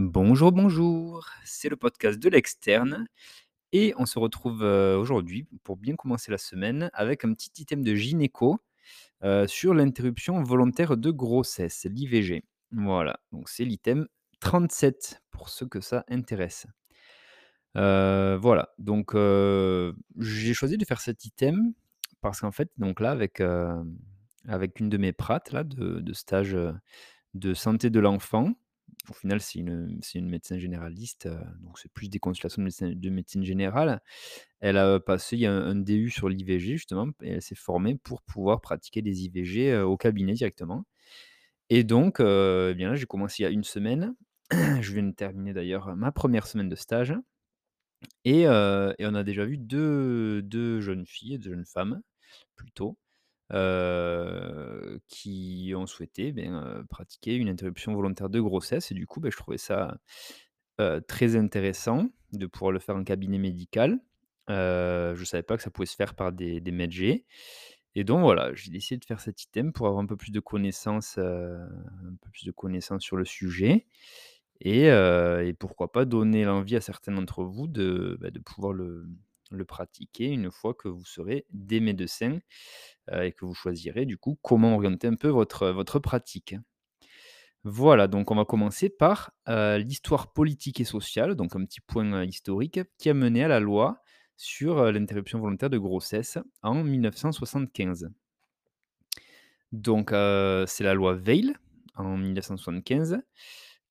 Bonjour, bonjour, c'est le podcast de l'externe et on se retrouve, heu, aujourd'hui pour bien commencer la semaine avec un petit item de gynéco, heu, sur l'interruption volontaire de grossesse, l'IVG. Voilà, donc c'est l'item 37 pour ceux que ça intéresse. Heu, voilà, donc j'ai choisi de faire cet item parce qu'en fait, donc là avec, une de mes prates là de stage, de santé de l'enfant, au final c'est une, une médecin généraliste, heu, donc c'est plus des consultations de médecin de médecine générale. Elle a passé un DU sur l'IVG justement et elle s'est formée pour pouvoir pratiquer des IVG, heu, au cabinet directement et donc heu, et bien là j'ai commencé il y a une semaine. Je viens de terminer d'ailleurs ma première semaine de stage et on a déjà vu deux 2 jeunes filles, 2 jeunes femmes plutôt, qui ont souhaité, ben, heu, pratiquer une interruption volontaire de grossesse et du coup, beh, je trouvais ça, très intéressant de pouvoir le faire en cabinet médical. Je savais pas que ça pouvait se faire par des des médecins et donc voilà, j'ai décidé de faire cet item pour avoir un peu plus de connaissances, un peu plus de connaissances sur le sujet et et pourquoi pas donner l'envie à certains d'entre vous de, bah, de pouvoir le le pratiquer une fois que vous serez des médecins, heu et que vous choisirez du coup comment orienter un peu votre, pratique. Voilà, donc on va commencer par, heu, l'histoire politique et sociale, donc un petit point, heu, historique qui a mené à la loi sur, l'interruption volontaire de grossesse en 1975. Donc c'est la loi Veil en 1975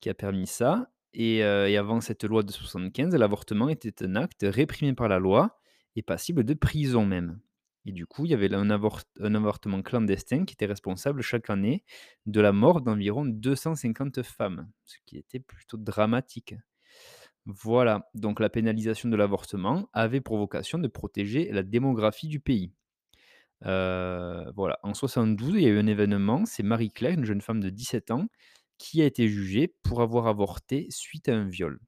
qui a permis ça et avant cette loi de 75, l'avortement était un acte réprimé par la loi et passible de prison même et du coup, il y avait un avort un avortement clandestin qui était responsable chaque année de la mort d'environ 250 femmes, ce qui était plutôt dramatique. Voilà, donc la pénalisation de l'avortement avait pour vocation de protéger la démographie du pays. Voilà, en 72, il y a eu un événement, c'est Marie-Claire, une jeune femme de 17 ans, qui a été jugée pour avoir avorté suite à un viol.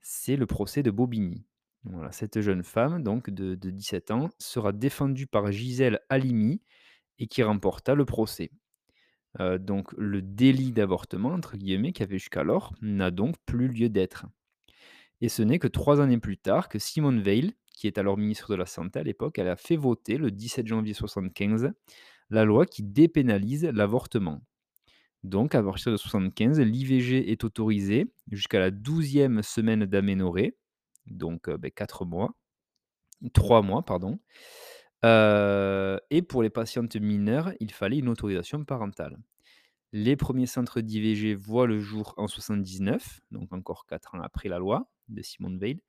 C'est le procès de Bobigny. Cette jeune femme donc de de 17 ans sera défendue par Gisèle Halimi et qui remporta le procès. Heu, donc le «délit d'avortement» entre guillemets qui avait jusqu'alors n'a donc plus lieu d'être. Et ce n'est que 3 années plus tard que Simone Veil, qui est alors ministre de la santé à l'époque, elle a fait voter le 17 janvier 75 la loi qui dépénalise l'avortement. Donc à partir de 75, l'IVG est autorisée jusqu'à la 12e semaine d'aménorrhée, donc beh, 4 mois, 3 mois pardon, heu et pour les patientes mineures, il fallait une autorisation parentale. Les premiers centres d'IVG voient le jour en 79, donc encore 4 ans après la loi de Simone Veil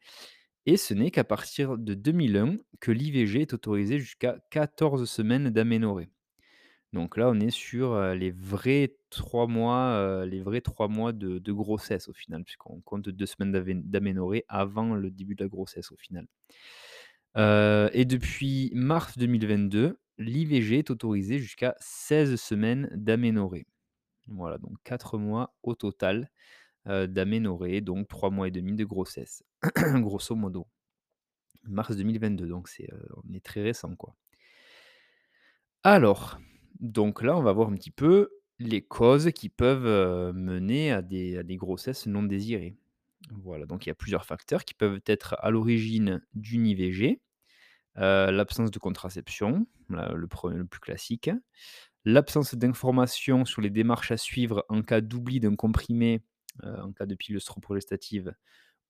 et ce n'est qu'à partir de 2001 que l'IVG est autorisé jusqu'à 14 semaines d'aménorrhée. Donc là, on est sur, les vrais 3 mois, heu, les vrais 3 mois de grossesse au final, puisqu'on compte 2 semaines d'avén d'aménorrhée avant le début de la grossesse au final. Et depuis mars 2022, l'IVG est autorisé jusqu'à 16 semaines d'aménorrhée. Voilà, donc 4 mois au total, heu, d'aménorrhée, donc 3 mois et demi de grossesse, grosso modo. Mars 2022, donc on est très récent, quoi. Alors, donc là, on va voir un petit peu les causes qui peuvent, mener à des grossesses non désirées. Voilà, donc il y a plusieurs facteurs qui peuvent être à l'origine d'une IVG. L'absence de contraception, le pre le plus classique. L'absence d'informations sur les démarches à suivre en cas d'oubli d'un comprimé, en cas de pilule progestative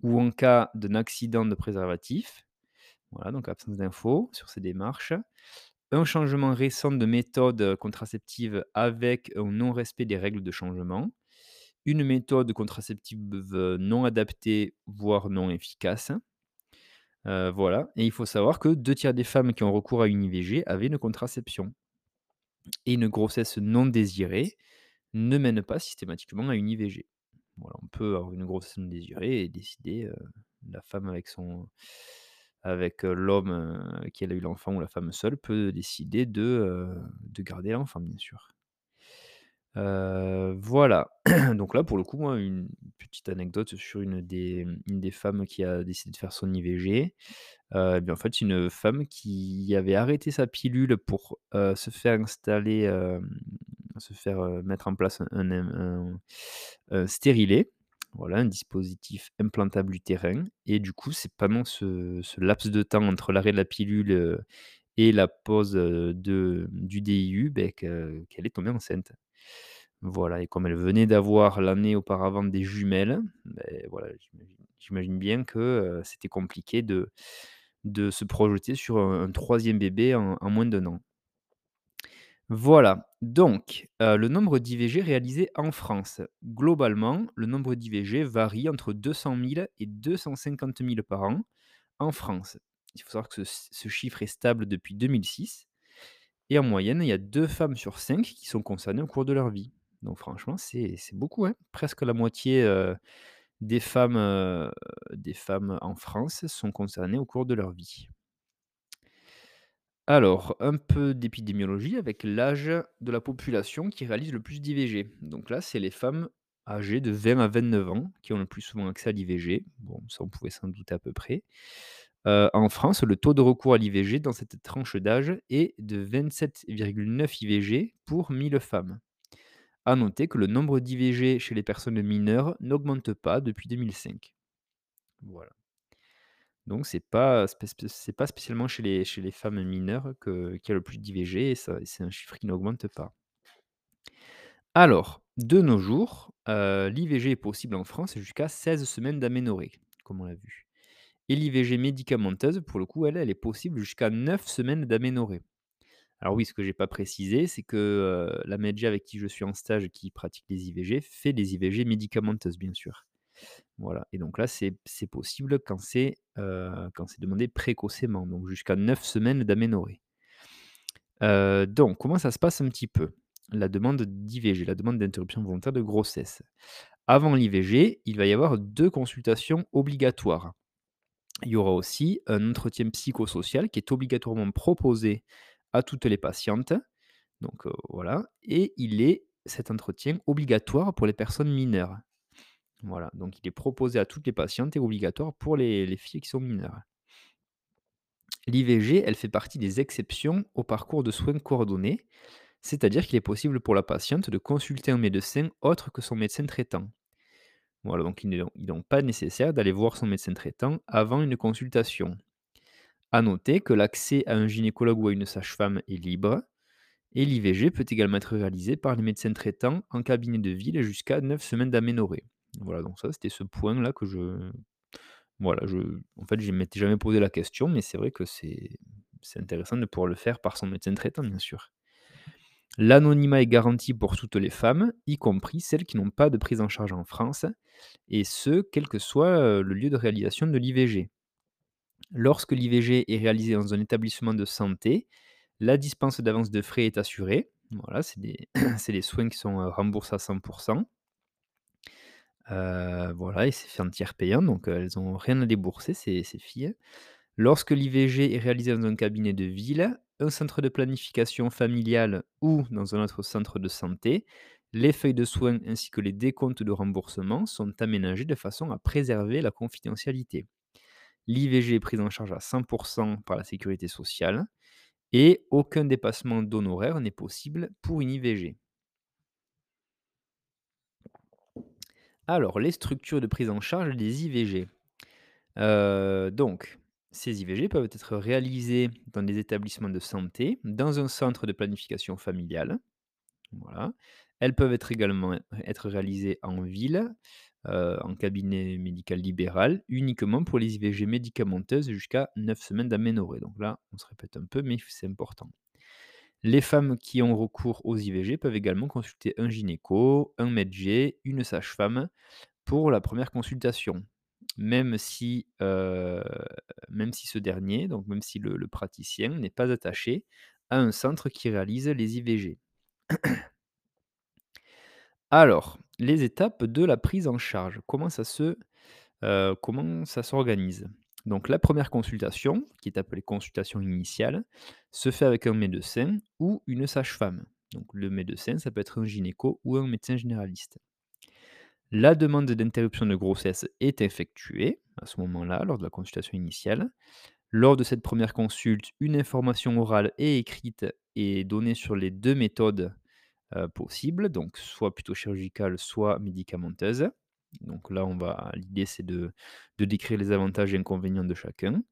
ou en cas d'un accident de préservatif. Voilà, donc absence d'infos sur ces démarches. Un changement récent de méthode, contraceptive avec un non-respect des règles de changement. Une méthode contraceptive non adaptée, voire non efficace. Heu, voilà et il faut savoir que 2 tiers des femmes qui ont recours à une IVG avaient une contraception et une grossesse non désirée ne mène pas systématiquement à une IVG. Voilà, on peut avoir une grossesse non désirée et décider, la femme avec son avec, l'homme, qui a eu l'enfant ou la femme seule peut décider de, de garder l'enfant, bien sûr. Voilà. Donc là, pour le coup, moi, une petite anecdote sur une des, mmh, des femmes qui a décidé de faire son IVG. Et bien, en fait, une femme qui avait arrêté sa pilule pour, se faire installer, se faire, mettre en place un un. Voilà, un dispositif implantable utérin et du coup, c'est pendant ce laps de temps entre l'arrêt de la pilule, et la heu, de du DIU, que qu'elle est tombée enceinte. Voilà et comme elle venait d'avoir l'année auparavant des jumelles, beh, voilà, j'imagine bien que, c'était compliqué de se projeter sur un 3 bébé en moins d'un an. Voilà, donc heu, le nombre d'IVG réalisés en France. Globalement, le nombre d'IVG varie entre 200 000 et 250 000 par an en France. Il faut savoir que ce chiffre est stable depuis 2006 et en moyenne, il y a 2 femmes sur 5 qui sont concernées au cours de leur vie. Donc franchement, c'est beaucoup, hein. Presque la moitié, femmes, heu, des femmes en France sont concernées au cours de leur vie. Alors, un peu d'épidémiologie avec l'âge de la population qui réalise le plus d'IVG. Donc là, c'est les femmes âgées de 20 à 29 ans qui ont le plus souvent accès à l'IVG. Bon, ça, on pouvait s'en douter à peu près. Heu, en France, le taux de recours à l'IVG dans cette tranche d'âge est de 27,9 IVG pour 1000 femmes. À noter que le nombre d'IVG chez les personnes mineures n'augmente pas depuis 2005. Voilà. Donc c'est pas pas spécialement chez les femmes mineures qu'il y a le plus d'IVG et c'est un chiffre qui n'augmente pas. Alors, de nos jours, heu, l'IVG est possible en France jusqu'à 16 semaines d'aménorrhée, comme on l'a vu. Et l'IVG médicamenteuse, pour le coup, elle, elle est possible jusqu'à 9 semaines d'aménorrhée. Alors oui, ce que j'ai pas précisé, c'est que, heu, la médecin avec qui je suis en stage, qui pratique les IVG, fait des IVG médicamenteuses, bien sûr. Voilà et donc là, c'est possible quand c'est, heu, quand c'est demandé précocement, donc jusqu'à 9 semaines d'aménorrhée. Heu, donc comment ça se passe un petit peu? La demande d'IVG, la demande d'interruption volontaire de grossesse. Avant l'IVG, il va y avoir 2 consultations obligatoires. Il y aura aussi un entretien psychosocial qui est obligatoirement proposé à toutes les patientes, donc heu, voilà et il est cet entretien obligatoire pour les personnes mineures. Voilà, donc il est proposé à toutes les patientes et obligatoire pour les les filles qui sont mineures. L'IVG, elle fait partie des exceptions au parcours de soins coordonnés, c'est-à-dire qu'il est possible pour la patiente de consulter un médecin autre que son médecin traitant. Voilà, donc il n'est donc pas nécessaire d'aller voir son médecin traitant avant une consultation. À noter que l'accès à un gynécologue ou à une sage-femme est libre et l'IVG peut également être réalisé par les médecins traitants en cabinet de ville jusqu'à 9 semaines d'aménorrhée. Voilà, donc ça, c'était ce point-là que je voilà, je en fait, je ne m'étais jamais posé la question, mais c'est vrai que c'est intéressant de pouvoir le faire par son médecin traitant, bien sûr. L'anonymat est garanti pour toutes les femmes, y compris celles qui n'ont pas de prise en charge en France, et ce, quel que soit, le lieu de réalisation de l'IVG. Lorsque l'IVG est réalisé dans un établissement de santé, la dispense d'avance de frais est assurée. Voilà, c'est des des soins qui sont, remboursés à 100 Heu, voilà et c'est fait en tiers payant, donc elles ont rien à débourser ces ces filles. Lorsque l'IVG est réalisé dans un cabinet de ville, un centre de planification familiale ou dans un autre centre de santé, les feuilles de soins ainsi que les décomptes de remboursement sont aménagés de façon à préserver la confidentialité. L'IVG est prise en charge à 100% par la sécurité sociale et aucun dépassement d'honoraires n'est possible pour une IVG. Alors, les structures de prise en charge des IVG. Heu, donc, ces IVG peuvent être réalisées dans des établissements de santé, dans un centre de planification familiale, voilà. Elles peuvent également être réalisées en ville, heu, en cabinet médical libéral, uniquement pour les IVG médicamenteuses jusqu'à 9 semaines d'aménorrhée. Donc là, on se répète un peu, mais c'est important. Les femmes qui ont recours aux IVG peuvent également consulter un gynéco, un médecin, une sage-femme pour la première consultation. Même si, si ce dernier, donc même si le praticien n'est pas attaché à un centre qui réalise les IVG. Alors, les étapes de la prise en charge, comment ça se, heu, comment ça s'organise? Donc la première consultation, qui est appelée consultation initiale, se fait avec un médecin ou une sage-femme. Donc le médecin, ça peut être un gynéco ou un médecin généraliste. La demande d'interruption de grossesse est effectuée à ce moment-là, lors de la consultation initiale. Lors de cette première consulte, une information orale et écrite est donnée sur les 2 méthodes, heu, possibles, donc soit plutôt chirurgicale, soit médicamenteuse. Donc là, l'idée, c'est de de décrire les avantages et inconvénients de chacun.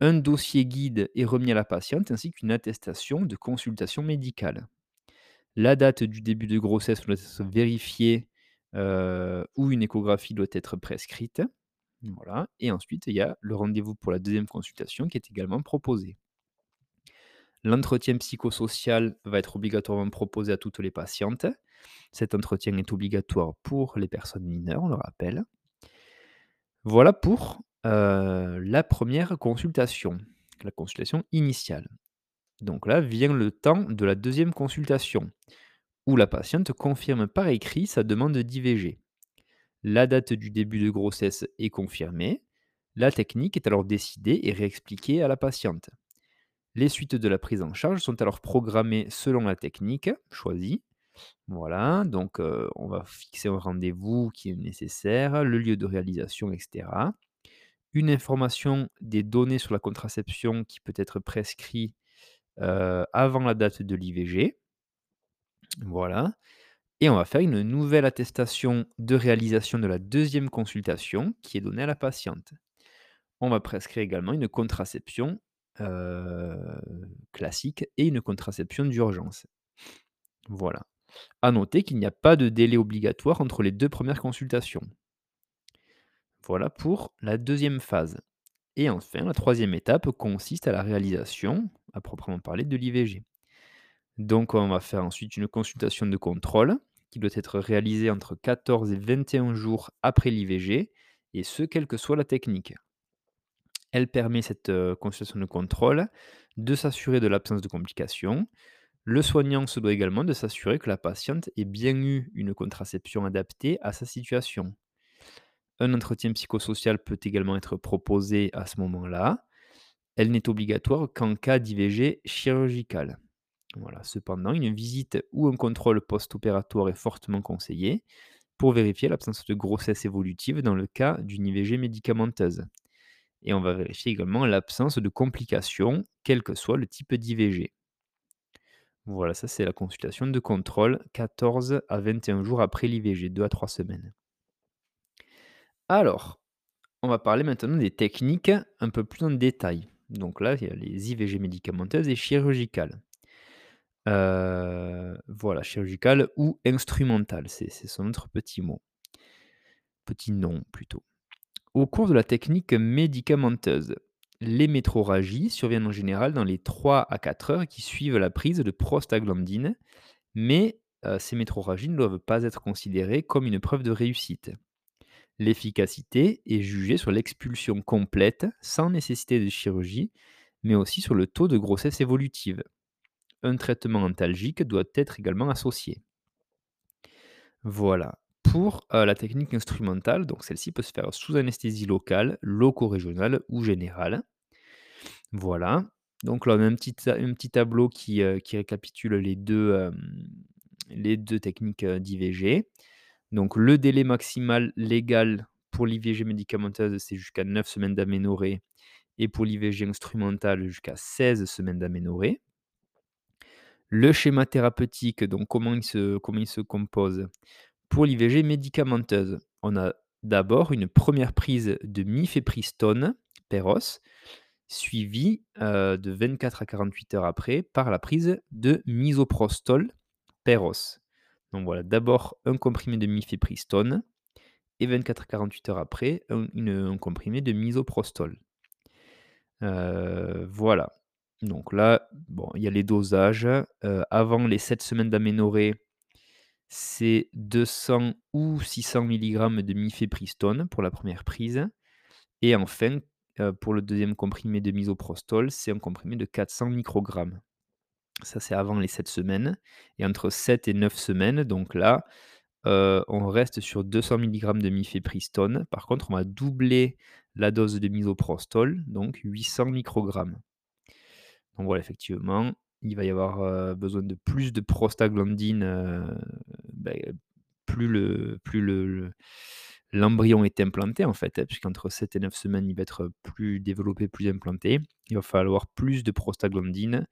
Un dossier guide est remis à la patiente ainsi qu'une attestation de consultation médicale. La date du début de grossesse doit être vérifiée, heu, ou une échographie doit être prescrite. Voilà et ensuite, il y a le rendez-vous pour la deuxième consultation qui est également proposé. L'entretien psychosocial va être obligatoirement proposé à toutes les patientes. Cet entretien est obligatoire pour les personnes mineures, on le rappelle. Voilà pour, la première consultation, la consultation initiale. Donc là vient le temps de la deuxième consultation, où la patiente confirme par écrit sa demande d'IVG. La date du début de grossesse est confirmée. La technique est alors décidée et réexpliquée à la patiente. Les suites de la prise en charge sont alors programmées selon la technique choisie. Voilà, donc on va fixer un rendez-vous qui est nécessaire, le lieu de réalisation et cetera. Une information des données sur la contraception qui peut être prescrit, heu, avant la date de l'IVG. Voilà et on va faire une nouvelle attestation de réalisation de la deuxième consultation qui est donnée à la patiente. On va prescrire également une contraception, classique et une contraception d'urgence. Voilà. À noter qu'il n'y a pas de délai obligatoire entre les 2 premières consultations. Voilà pour la deuxième phase et enfin la troisième étape consiste à la réalisation, à proprement parler, de l'IVG. Donc on va faire ensuite une consultation de contrôle qui doit être réalisée entre 14 et 21 jours après l'IVG et ce, quelle que soit la technique. Elle permet cette, heu, consultation de contrôle de s'assurer de l'absence de complications. Le soignant se doit également de s'assurer que la patiente ait bien eu une contraception adaptée à sa situation. Un entretien psychosocial peut également être proposé à ce moment-là. Elle n'est obligatoire qu'en cas d'IVG chirurgicale. Voilà. Cependant, une visite ou un contrôle post-opératoire est fortement conseillé pour vérifier l'absence de grossesse évolutive dans le cas d'une IVG médicamenteuse. Et on va vérifier également l'absence de complications, quel que soit le type d'IVG. Voilà, ça c'est la consultation de contrôle 14 à 21 jours après l'IVG, 2 à 3 semaines. Alors, on va parler maintenant des techniques un peu plus en détail. Donc là, il y a les IVG médicamenteuses et chirurgicales. Heu, voilà, chirurgicales ou instrumentales, c'est son autre petit mot. Petit nom plutôt. Au cours de la technique médicamenteuse, les métrorragies surviennent en général dans les 3 à 4 heures qui suivent la prise de prostaglandine, mais heu, ces métrorragies ne doivent pas être considérées comme une preuve de réussite. L'efficacité est jugée sur l'expulsion complète, sans nécessité de chirurgie, mais aussi sur le taux de grossesse évolutive. Un traitement antalgique doit être également associé. Voilà. Pour, heu, la technique instrumentale, donc celle-ci peut se faire sous anesthésie locale, loco-régionale ou générale. Voilà. Donc là, on a un petit tableau qui, heu, qui récapitule les 2, hem, les 2 techniques, d'IVG. Donc le délai maximal légal pour l'IVG médicamenteuse, c'est jusqu'à 9 semaines d'aménorrhée et pour l'IVG instrumentale jusqu'à 16 semaines d'aménorrhée. Le schéma thérapeutique, donc comment il se compose? Pour l'IVG médicamenteuse, on a d'abord une première prise de mifepristone, Péros, suivie, heu, de 24 à 48 heures après par la prise de misoprostol, Péros. Donc voilà, d'abord un comprimé de mifepristone et 24 à 48 heures après, un une un comprimé de misoprostol. Heu, voilà. Donc là, bon, il y a les dosages, heu, avant les 7 semaines d'aménorrhée, c'est 200 ou 600 milligrammes de mifepristone pour la première prise et enfin, pour le deuxième comprimé de misoprostol, c'est un comprimé de 400 microgrammes. Ça, c'est avant les 7 semaines et entre 7 et 9 semaines, donc là, on reste sur 200 milligrammes de mifepristone. Par contre, on va doubler la dose de misoprostol, donc 800 microgrammes. Donc voilà, effectivement, il va y avoir, besoin de plus de prostaglandine, beh, plus le l'embryon est implanté, en fait, hein, puisqu'entre 7 et 9 semaines, il va être plus développé, plus implanté. Il va falloir plus de prostaglandine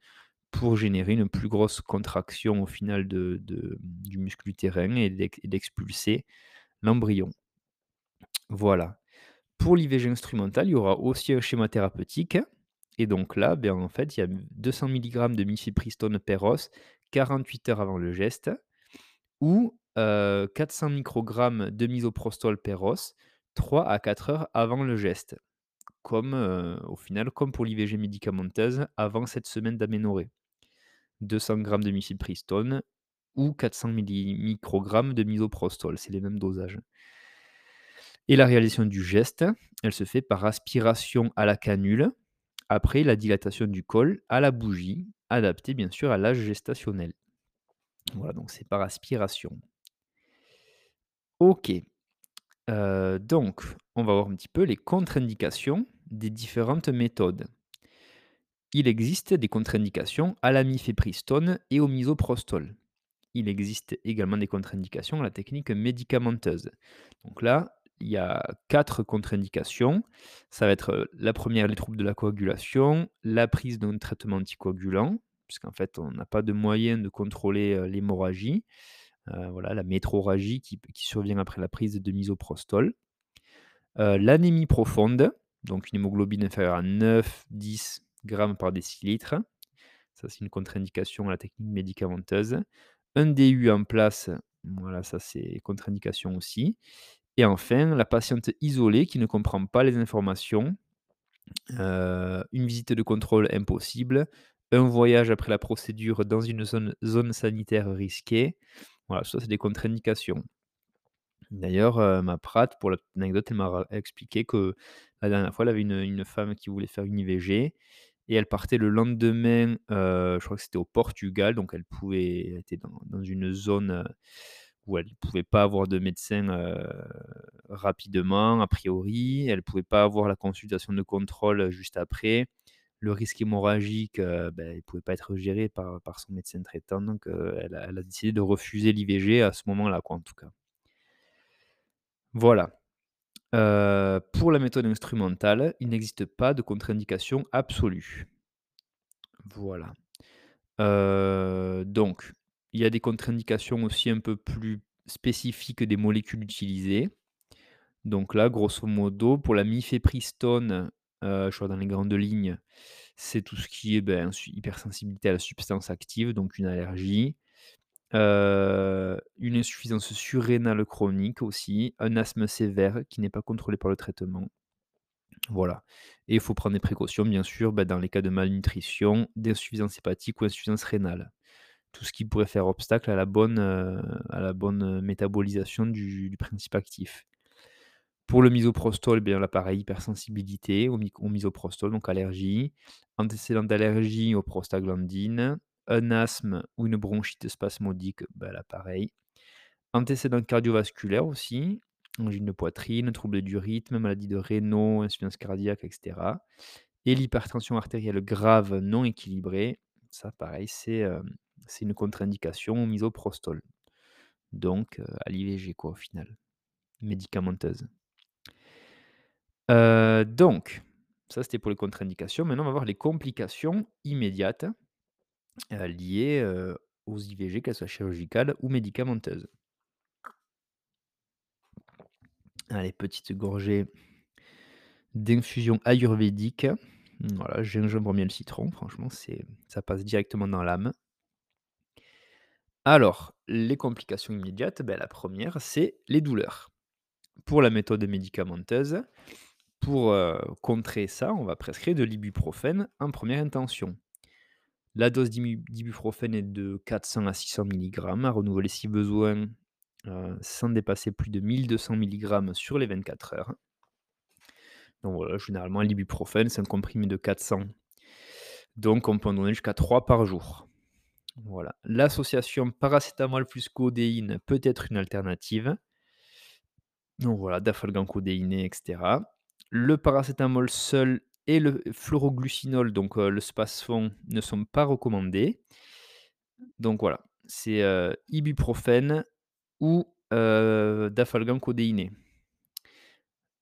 pour générer une plus grosse contraction au final du muscle utérin et d'ex et d'expulser l'embryon. Voilà. Pour l'IVG instrumentale, il y aura aussi un schéma thérapeutique et donc là, ben, en fait, il y a 200 milligrammes de mifepristone per os 48 heures avant le geste ou heu, 400 microgrammes de misoprostol per os 3 à 4 heures avant le geste. Comme, au final, comme pour l'IVG médicamenteuse avant cette semaine d'aménorrhée. 200 grammes de mifepristone ou 400 milli microgrammes de misoprostol, c'est les mêmes dosages. Et la réalisation du geste, elle se fait par aspiration à la canule, après la dilatation du col à la bougie, adaptée bien sûr à l'âge gestationnel. Voilà, donc c'est par aspiration. OK. Heu, donc on va voir un petit peu les contre-indications des différentes méthodes. Il existe des contre-indications à la mifepristone et au misoprostol. Il existe également des contre-indications à la technique médicamenteuse. Donc là, il y a 4 contre-indications. Ça va être, heu, la première, les troubles de la coagulation, la prise d'un traitement anticoagulant, puisqu'en fait, on n'a pas de moyen de contrôler, heu, l'hémorragie. Heu, voilà, la métrorragie qui survient après la prise de misoprostol. L'anémie profonde, donc une hémoglobine inférieure à 9-10 grammes par décilitre. Ça, c'est une contre-indication à la technique médicamenteuse. Un DU en place, voilà, ça c'est contre-indication aussi. Et enfin, la patiente isolée qui ne comprend pas les informations. Heu, une visite de contrôle impossible, un voyage après la procédure dans une zone zone sanitaire risquée. Voilà, ça c'est des contre-indications. D'ailleurs, heu, ma PRAT, pour la petite anecdote, elle m'a expliqué que la dernière fois, elle avait une, femme qui voulait faire une IVG et elle partait le lendemain, heu, je crois que c'était au Portugal, donc elle pouvait était dans une zone, où elle pouvait pas avoir de médecin, rapidement, a priori. Elle pouvait pas avoir la consultation de contrôle, juste après. Le risque hémorragique, beh, il pouvait pas être géré par son médecin traitant, donc elle a elle a décidé de refuser l'IVG à ce moment-là, en tout cas. Voilà. Pour la méthode instrumentale, il n'existe pas de contre-indication absolue. Voilà. Donc, il y a des contre-indications aussi un peu plus spécifiques des molécules utilisées. Donc là, grosso modo, pour la mifepristone, heu, je crois dans les grandes lignes, c'est tout ce qui est, ben, hypersensibilité à la substance active, donc une allergie. Heu, une insuffisance surrénale chronique aussi, un asthme sévère qui n'est pas contrôlé par le traitement. Voilà et il faut prendre des précautions bien sûr, bah, dans les cas de malnutrition, d'insuffisance hépatique ou insuffisance rénale. Tout ce qui pourrait faire obstacle à la bonne, heu, à la bonne, heu, métabolisation du principe actif. Pour le misoprostol, eh hypersensibilité au misoprostol, donc allergie, antécédent d'allergie aux prostaglandines, un asthme ou une bronchite spasmodique, bah, là. Antécédent cardiovasculaire aussi, angine de poitrine, troubles du rythme, maladie de Raynaud, insuffisance cardiaque et cetera et l'hypertension artérielle grave non équilibrée, ça pareil, c'est, hem, c'est une contre-indication au misoprostol. Donc heu, à l'IVG quoi, au final, médicamenteuse. Heu, donc ça, c'était pour les contre-indications. Maintenant, on va voir les complications immédiates, heu, liées, aux IVG, qu'elles soient chirurgicales ou médicamenteuses. Allez, petite gorgée d'infusion ayurvédique. Voilà, gingembre, miel, citron, franchement, ça passe directement dans l'âme. Alors, les complications immédiates, bah, la première, c'est les douleurs. Pour la méthode médicamenteuse, pour, contrer ça, on va prescrire de l'ibuprofène en première intention. La dose d'ibuprofène est de 400 à 600 milligrammes à renouveler si besoin, sans dépasser plus de 1200 milligrammes sur les 24 heures. Donc voilà, généralement l'ibuprofène, c'est un comprimé de 400 donc on peut en donner jusqu'à 3 par jour. Voilà. L'association paracétamol plus codéine peut être une alternative. Donc voilà, dafalgan codéiné et cetera. Le paracétamol seul et le fluoroglucinol, donc heu, le spasfon, ne sont pas recommandés. Donc voilà, c'est, heu, ibuprofène ou heu, dafalgan codéiné.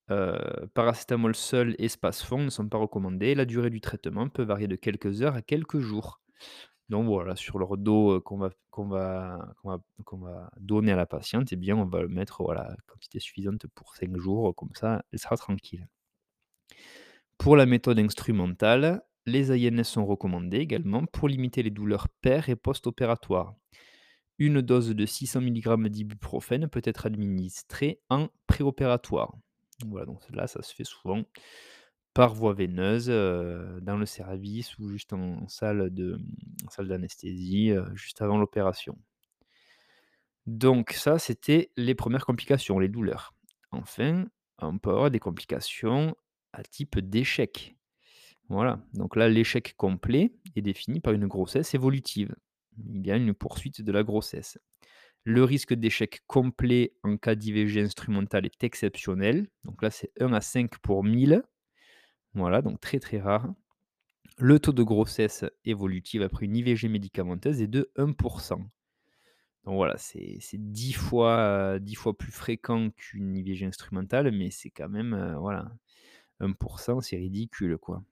Heu, paracétamol seul et spasfon ne sont pas recommandés. La durée du traitement peut varier de quelques heures à quelques jours. Donc voilà, sur leur dos, qu'on va va va donner à la patiente, eh bien, on va mettre, voilà, quantité suffisante pour 5 jours, comme ça, elle sera tranquille. Pour la méthode instrumentale, les INS sont recommandés également pour limiter les douleurs per et post-opératoires. Une dose de 600 mg d'ibuprofène peut être administrée en préopératoire. Voilà, donc là, ça se fait souvent par voie veineuse, dans le service ou juste en salle d'anesthésie, juste avant l'opération. Donc ça, c'était les premières complications, les douleurs. Enfin, on peut avoir des complications à type d'échec. Voilà, donc là, l'échec complet est défini par une grossesse évolutive. Il y a une poursuite de la grossesse. Le risque d'échec complet en cas d'IVG instrumentale est exceptionnel. Donc là, c'est 1 à 5 pour 1000. Voilà, donc très très rare. Le taux de grossesse évolutive après une IVG médicamenteuse est de 1% donc voilà, c'est c'est 10 fois, 10 fois plus fréquent qu'une IVG instrumentale, mais c'est quand même, heu, voilà, 1% c'est ridicule, quoi.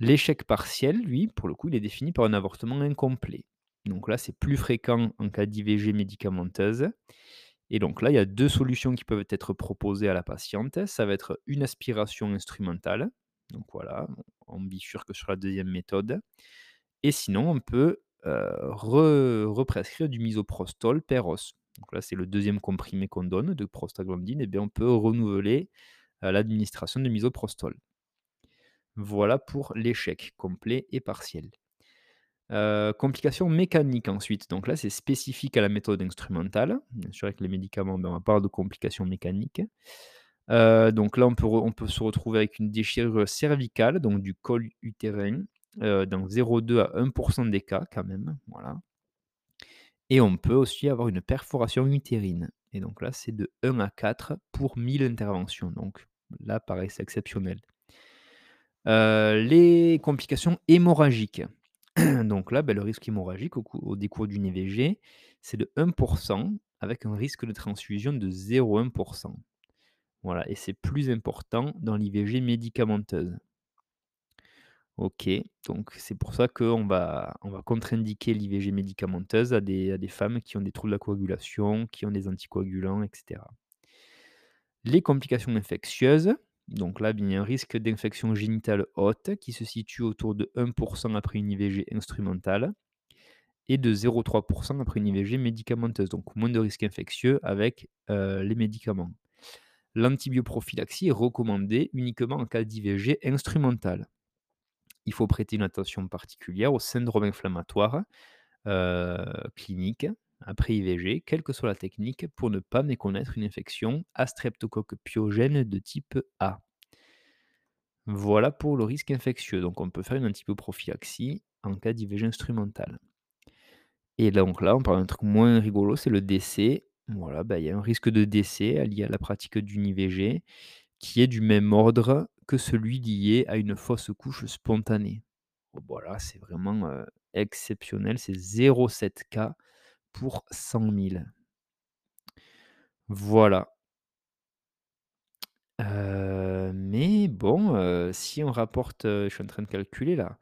L'échec partiel, lui, pour le coup, il est défini par un avortement incomplet. Donc là, c'est plus fréquent en cas d'IVG médicamenteuse et donc là, il y a 2 solutions qui peuvent être proposées à la patiente. Ça va être une aspiration instrumentale, donc voilà, on bifurque sur la deuxième méthode et sinon on peut, heu, re represcrire du misoprostol per os. Donc là, c'est le deuxième comprimé qu'on donne de prostaglandine et bien on peut renouveler, heu, l'administration de misoprostol. Voilà pour l'échec complet et partiel. Heu, complications mécaniques ensuite, donc là, c'est spécifique à la méthode instrumentale. Bien sûr, avec les médicaments, ben, on avoir de complications mécaniques. Heu, donc là, on peut se retrouver avec une déchirure cervicale, donc du col utérin, heu, dans 0,2 à 1% des cas quand même, voilà. Et on peut aussi avoir une perforation utérine et donc là, c'est de 1 à 4 pour 1000 interventions, donc là, pareil, c'est exceptionnel. Heu, les complications hémorragiques. Donc là, bah, le risque hémorragique au cou au décours d'une IVG, c'est de 1% avec un risque de transfusion de 0,1% Voilà et c'est plus important dans l'IVG médicamenteuse. OK, donc c'est pour ça qu'on va on va contre-indiquer l'IVG médicamenteuse à des à des femmes qui ont des troubles de la coagulation, qui ont des anticoagulants et cetera. Les complications infectieuses, donc là, il y a un risque d'infection génitale haute qui se situe autour de 1% après une IVG instrumentale et de 0,3% après une IVG médicamenteuse, donc moins de risque infectieux avec, heu, les médicaments. L'antibioprophylaxie est recommandée uniquement en cas d'IVG instrumentale. Il faut prêter une attention particulière au syndrome inflammatoire, heu, clinique après IVG, quelle que soit la technique, pour ne pas méconnaître une infection à streptocoque pyogène de type A. Voilà pour le risque infectieux, donc on peut faire une antibioprophylaxie en cas d'IVG instrumentale. Et donc là, on parle d'un truc moins rigolo, c'est le décès. Voilà, bah, il y a un risque de décès lié à la pratique d'une IVG qui est du même ordre que celui lié à une fausse couche spontanée. Voilà, c'est vraiment, heu, exceptionnel, c'est 0,7 cas pour 100 000. Voilà. Mais bon, si on rapporte, je suis en train de calculer là,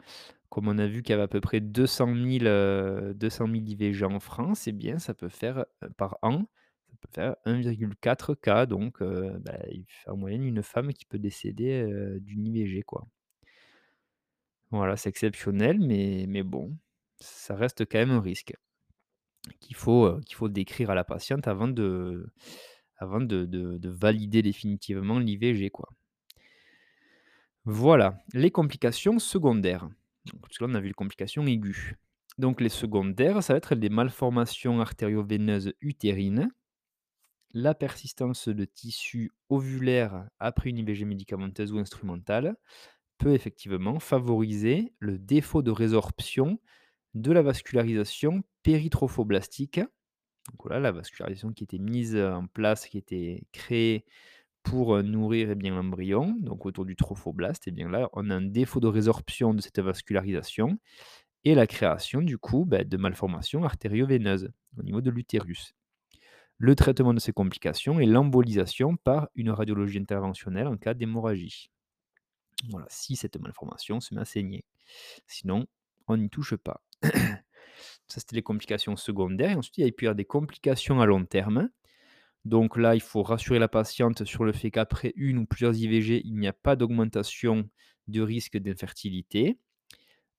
comme on a vu qu'il y avait à peu près 200 000, heu, 200 000 IVG en France, eh bien ça peut faire, par an, ça peut faire 1,4 cas donc bah, en moyenne une femme qui peut décéder, d'une IVG quoi. Voilà, c'est exceptionnel mais mais bon, ça reste quand même un risque qu'il faut, faut décrire à la patiente avant de avant de de de valider définitivement l'IVG. Voilà, les complications secondaires. Donc parce que là, on a vu les complications aiguës. Donc les secondaires, ça va être des malformations artério-veineuses utérines, la persistance de tissus ovulaires après une IVG médicamenteuse ou instrumentale peut effectivement favoriser le défaut de résorption de la vascularisation péritropho-blastique. Donc voilà, la vascularisation qui était mise en place, qui était créée pour, heu, nourrir, eh l'embryon, donc autour du trophoblaste, et bien là, on a un défaut de résorption de cette vascularisation et la création du coup, bah, de malformations artério-veineuses au niveau de l'utérus. Le traitement de ces complications est l'embolisation par une radiologie interventionnelle en cas d'hémorragie. Voilà, si cette malformation se met à saigner. Sinon, on n'y touche pas. Ça, c'était les complications secondaires ensuite il y a avoir des complications à long terme. Donc là, il faut rassurer la patiente sur le fait qu'après une ou plusieurs IVG, il n'y a pas d'augmentation de risque d'infertilité.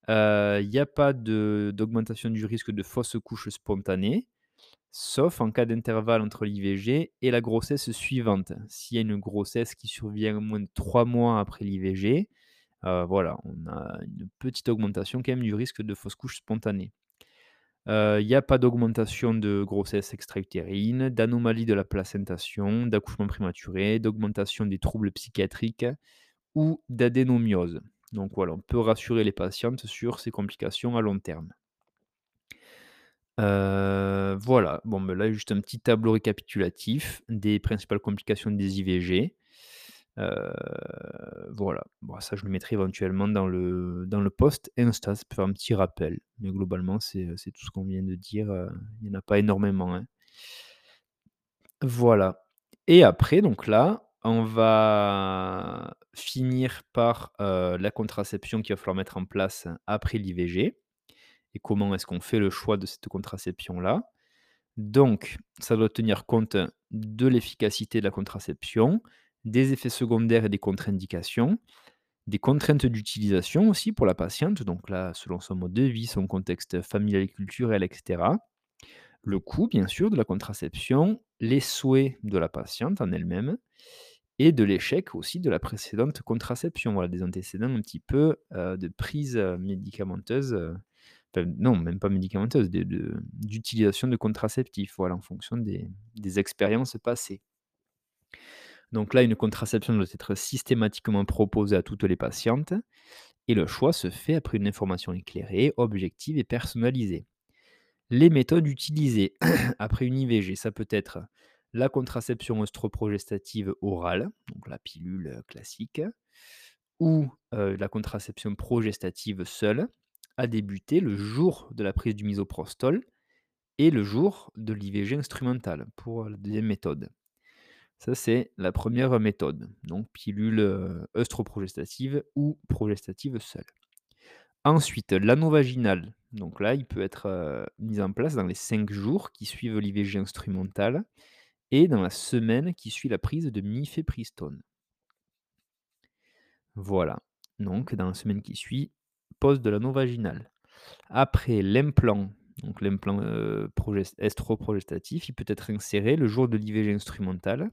Heu, il y a pas d'augmentation du risque de fausse couche spontanée, sauf en cas d'intervalle entre l'IVG et la grossesse suivante. S'il y a une grossesse qui survient moins de 3 mois après l'IVG, heu, voilà, on a une petite augmentation quand même du risque de fausse couche spontanée. Heu, il y a pas d'augmentation de grossesse extra-utérine, d'anomalie de la placentation, d'accouchement prématuré, d'augmentation des troubles psychiatriques ou d'adénomyose. Donc voilà, on peut rassurer les patientes sur ces complications à long terme. Heu, voilà, bon, ben, là, juste un petit tableau récapitulatif des principales complications des IVG. Heu, voilà, bon ça je le mettrai éventuellement dans le dans le post Insta, ça peut faire un petit rappel, mais globalement c'est, tout ce qu'on vient de dire, heu, il y en a pas énormément, hein. Voilà et après donc là, on va finir par, heu, la contraception qu'il va falloir mettre en place après l'IVG et comment est-ce qu'on fait le choix de cette contraception-là? Donc ça doit tenir compte de l'efficacité de la contraception, des effets secondaires et des contre-indications, des contraintes d'utilisation aussi pour la patiente, donc là, selon son mode de vie, son contexte familial et culturel et cetera. Le coût, bien sûr, de la contraception, les souhaits de la patiente en elle-même et de l'échec aussi de la précédente contraception. Voilà, des antécédents un petit peu, heu, de prise, heu, médicamenteuse, enfin non, même pas médicamenteuse, d'utilisation de contraceptifs, voilà, en fonction des expériences passées. Donc là, une contraception doit être systématiquement proposée à toutes les patientes et le choix se fait après une information éclairée, objective et personnalisée. Les méthodes utilisées après une IVG, ça peut être la contraception œstroprogestative orale, donc la pilule euh, classique, ou euh, la contraception progestative seule, à débuter le jour de la prise du misoprostol et le jour de l'IVG instrumentale pour la deuxième méthode. Ça, c'est la première méthode, donc pilule euh, œstroprogestative ou progestative seule. Ensuite, l'anneau vaginal. Donc là, il peut être euh, mis en place dans les 5 jours qui suivent l'IVG instrumentale et dans la semaine qui suit la prise de mifepristone. Voilà. Donc, dans la semaine qui suit, pose de l'anneau vaginal. Après, l'implant, donc l'implant euh, progest- estroprogestatif, il peut être inséré le jour de l'IVG instrumentale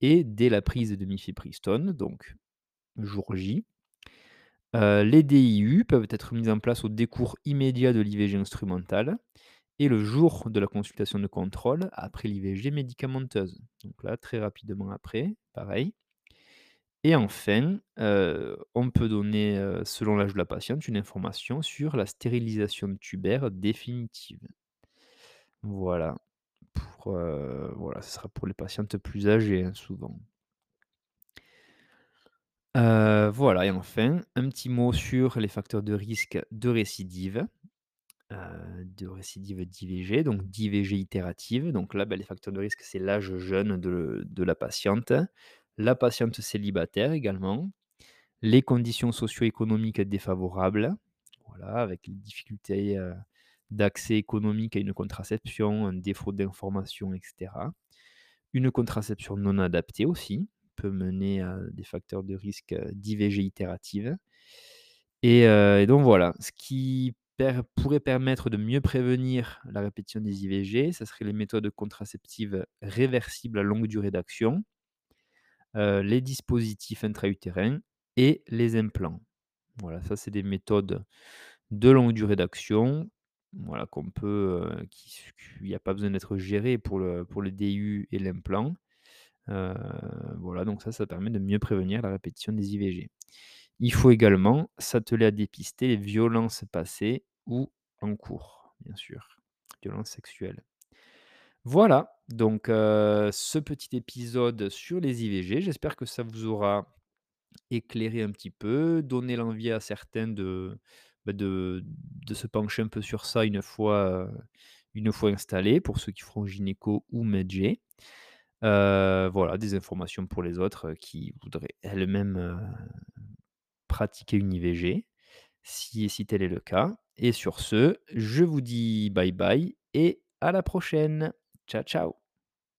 et dès la prise de mifepristone, donc jour J. Euh, les DIU peuvent être mis en place au décours immédiat de l'IVG instrumentale et le jour de la consultation de contrôle après l'IVG médicamenteuse. Donc là, très rapidement après, pareil. Et enfin, euh, on peut donner, euh, selon l'âge de la patiente, une information sur la stérilisation tubaire définitive. Voilà. Euh, voilà, ce sera pour les patientes plus âgées, hein, souvent. Voilà et enfin, un petit mot sur les facteurs de risque de récidive, de récidive d'IVG, donc d'IVG itérative. Donc là, bah, les facteurs de risque, c'est l'âge jeune de la patiente, la patiente célibataire également, les conditions socio-économiques défavorables, voilà, avec les difficultés, heu, d'accès économique à une contraception, un défaut d'information et cetera. Une contraception non adaptée aussi, peut mener à des facteurs de risque, heu, d'IVG itérative et heu et donc voilà, ce qui pourrait permettre de mieux prévenir la répétition des IVG, ça serait les méthodes contraceptives réversibles à longue durée d'action, heu, les dispositifs intra-utérins et les implants. Voilà, ça c'est des méthodes de longue durée d'action, voilà, qu'on peut, heu, qui il y a pas besoin d'être géré pour le pour DU et l'implant. Heu, voilà, donc ça, ça permet de mieux prévenir la répétition des IVG. Il faut également s'atteler à dépister les violences passées ou en cours, bien sûr, violences sexuelles. Voilà, donc ce petit épisode sur les IVG, j'espère que ça vous aura éclairé un petit peu, donné l'envie à certains de, bah, se pencher un peu sur ça une fois, installés, pour ceux qui feront gynéco ou. Heu, voilà, des informations pour les autres, qui voudraient elles-mêmes, pratiquer une IVG, si si tel est le cas et sur ce, je vous dis bye bye et à la prochaine. Ciao, ciao.